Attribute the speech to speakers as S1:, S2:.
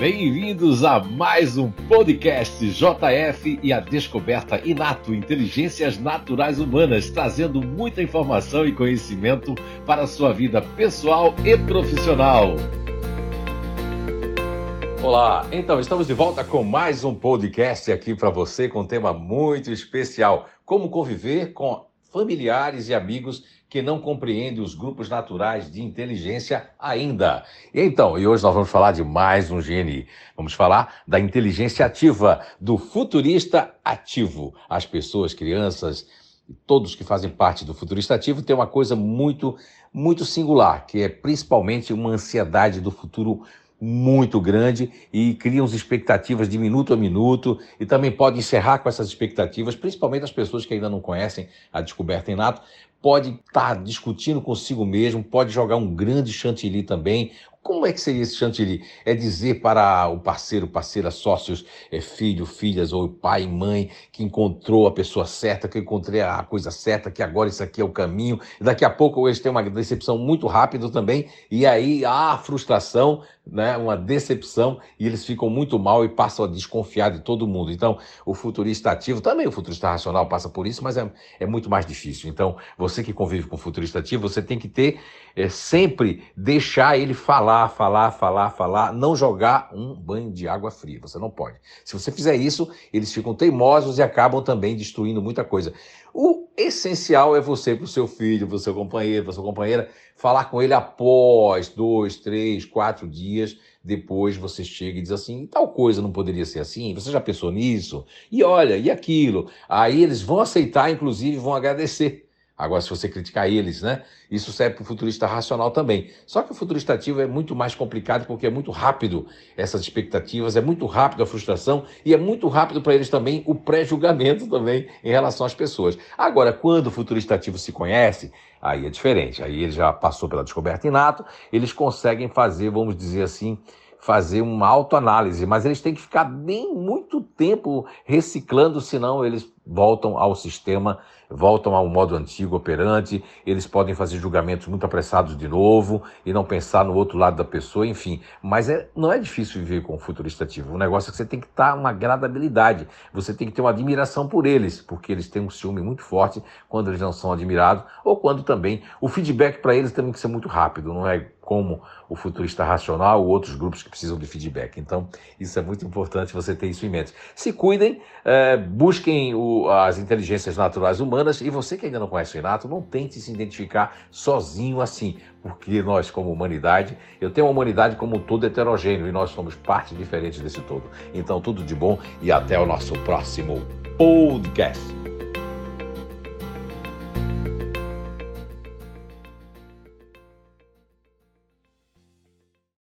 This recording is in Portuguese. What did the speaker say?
S1: Bem-vindos a mais um podcast JF e a descoberta Inato Inteligências Naturais Humanas, trazendo muita informação e conhecimento para a sua vida pessoal e profissional. Olá, então estamos de volta com mais um podcast aqui para você com um tema muito especial: como conviver com familiares e amigos que não compreendem os grupos naturais de inteligência ainda. Então, e hoje nós vamos falar de mais um GNI. Vamos falar da inteligência ativa, do futurista ativo. As pessoas, crianças, todos que fazem parte do futurista ativo têm uma coisa muito, muito singular, que é principalmente uma ansiedade do futuro muito grande e criam expectativas de minuto a minuto e também pode encerrar com essas expectativas, principalmente as pessoas que ainda não conhecem a descoberta inato, pode estar tá discutindo consigo mesmo, pode jogar um grande chantilly também, como é que seria esse chantilly? É dizer para o parceiro, parceira, sócios, é filho, filhas, ou pai mãe, que encontrou a pessoa certa, que encontrei a coisa certa, que agora isso aqui é o caminho. Daqui a pouco eles têm uma decepção muito rápido também, e aí há frustração, né, uma decepção, e eles ficam muito mal e passam a desconfiar de todo mundo. Então, o futurista ativo, também o futurista racional passa por isso, mas é, é muito mais difícil. Então, você que convive com o futurista ativo, você tem que ter, é, sempre deixar ele falar falar, falar, falar, falar, não jogar um banho de água fria. Você não pode. Se você fizer isso, eles ficam teimosos e acabam também destruindo muita coisa. O essencial é você, para o seu filho, para o seu companheiro, para sua companheira, falar com ele após dois, três, quatro dias. Depois você chega e diz assim: tal coisa não poderia ser assim? Você já pensou nisso? E olha, e aquilo? Aí eles vão aceitar, inclusive vão agradecer. Agora, se você criticar eles, né? Isso serve para o futurista racional também. Só que o futurista ativo é muito mais complicado porque é muito rápido essas expectativas, é muito rápido a frustração e é muito rápido para eles também o pré-julgamento também em relação às pessoas. Agora, quando o futurista ativo se conhece, aí é diferente. Aí ele já passou pela descoberta inato, eles conseguem fazer, vamos dizer assim, fazer uma autoanálise, mas eles têm que ficar bem muito tempo reciclando, senão eles voltam ao sistema, voltam ao modo antigo operante, eles podem fazer julgamentos muito apressados de novo e não pensar no outro lado da pessoa, enfim. Mas é, não é difícil viver com o futurista ativo. O negócio é que você tem que estar uma gradabilidade, você tem que ter uma admiração por eles, porque eles têm um ciúme muito forte quando eles não são admirados, ou quando também o feedback para eles também tem que ser muito rápido, não é como o futurista racional ou outros grupos que precisam de feedback. Então, isso é muito importante você ter isso em mente. Se cuidem, é, busquem o, as inteligências naturais humanas e você que ainda não conhece o Renato, não tente se identificar sozinho assim, porque nós, como humanidade, eu tenho uma humanidade como um todo heterogêneo e nós somos parte diferente desse todo. Então, tudo de bom e até o nosso próximo podcast.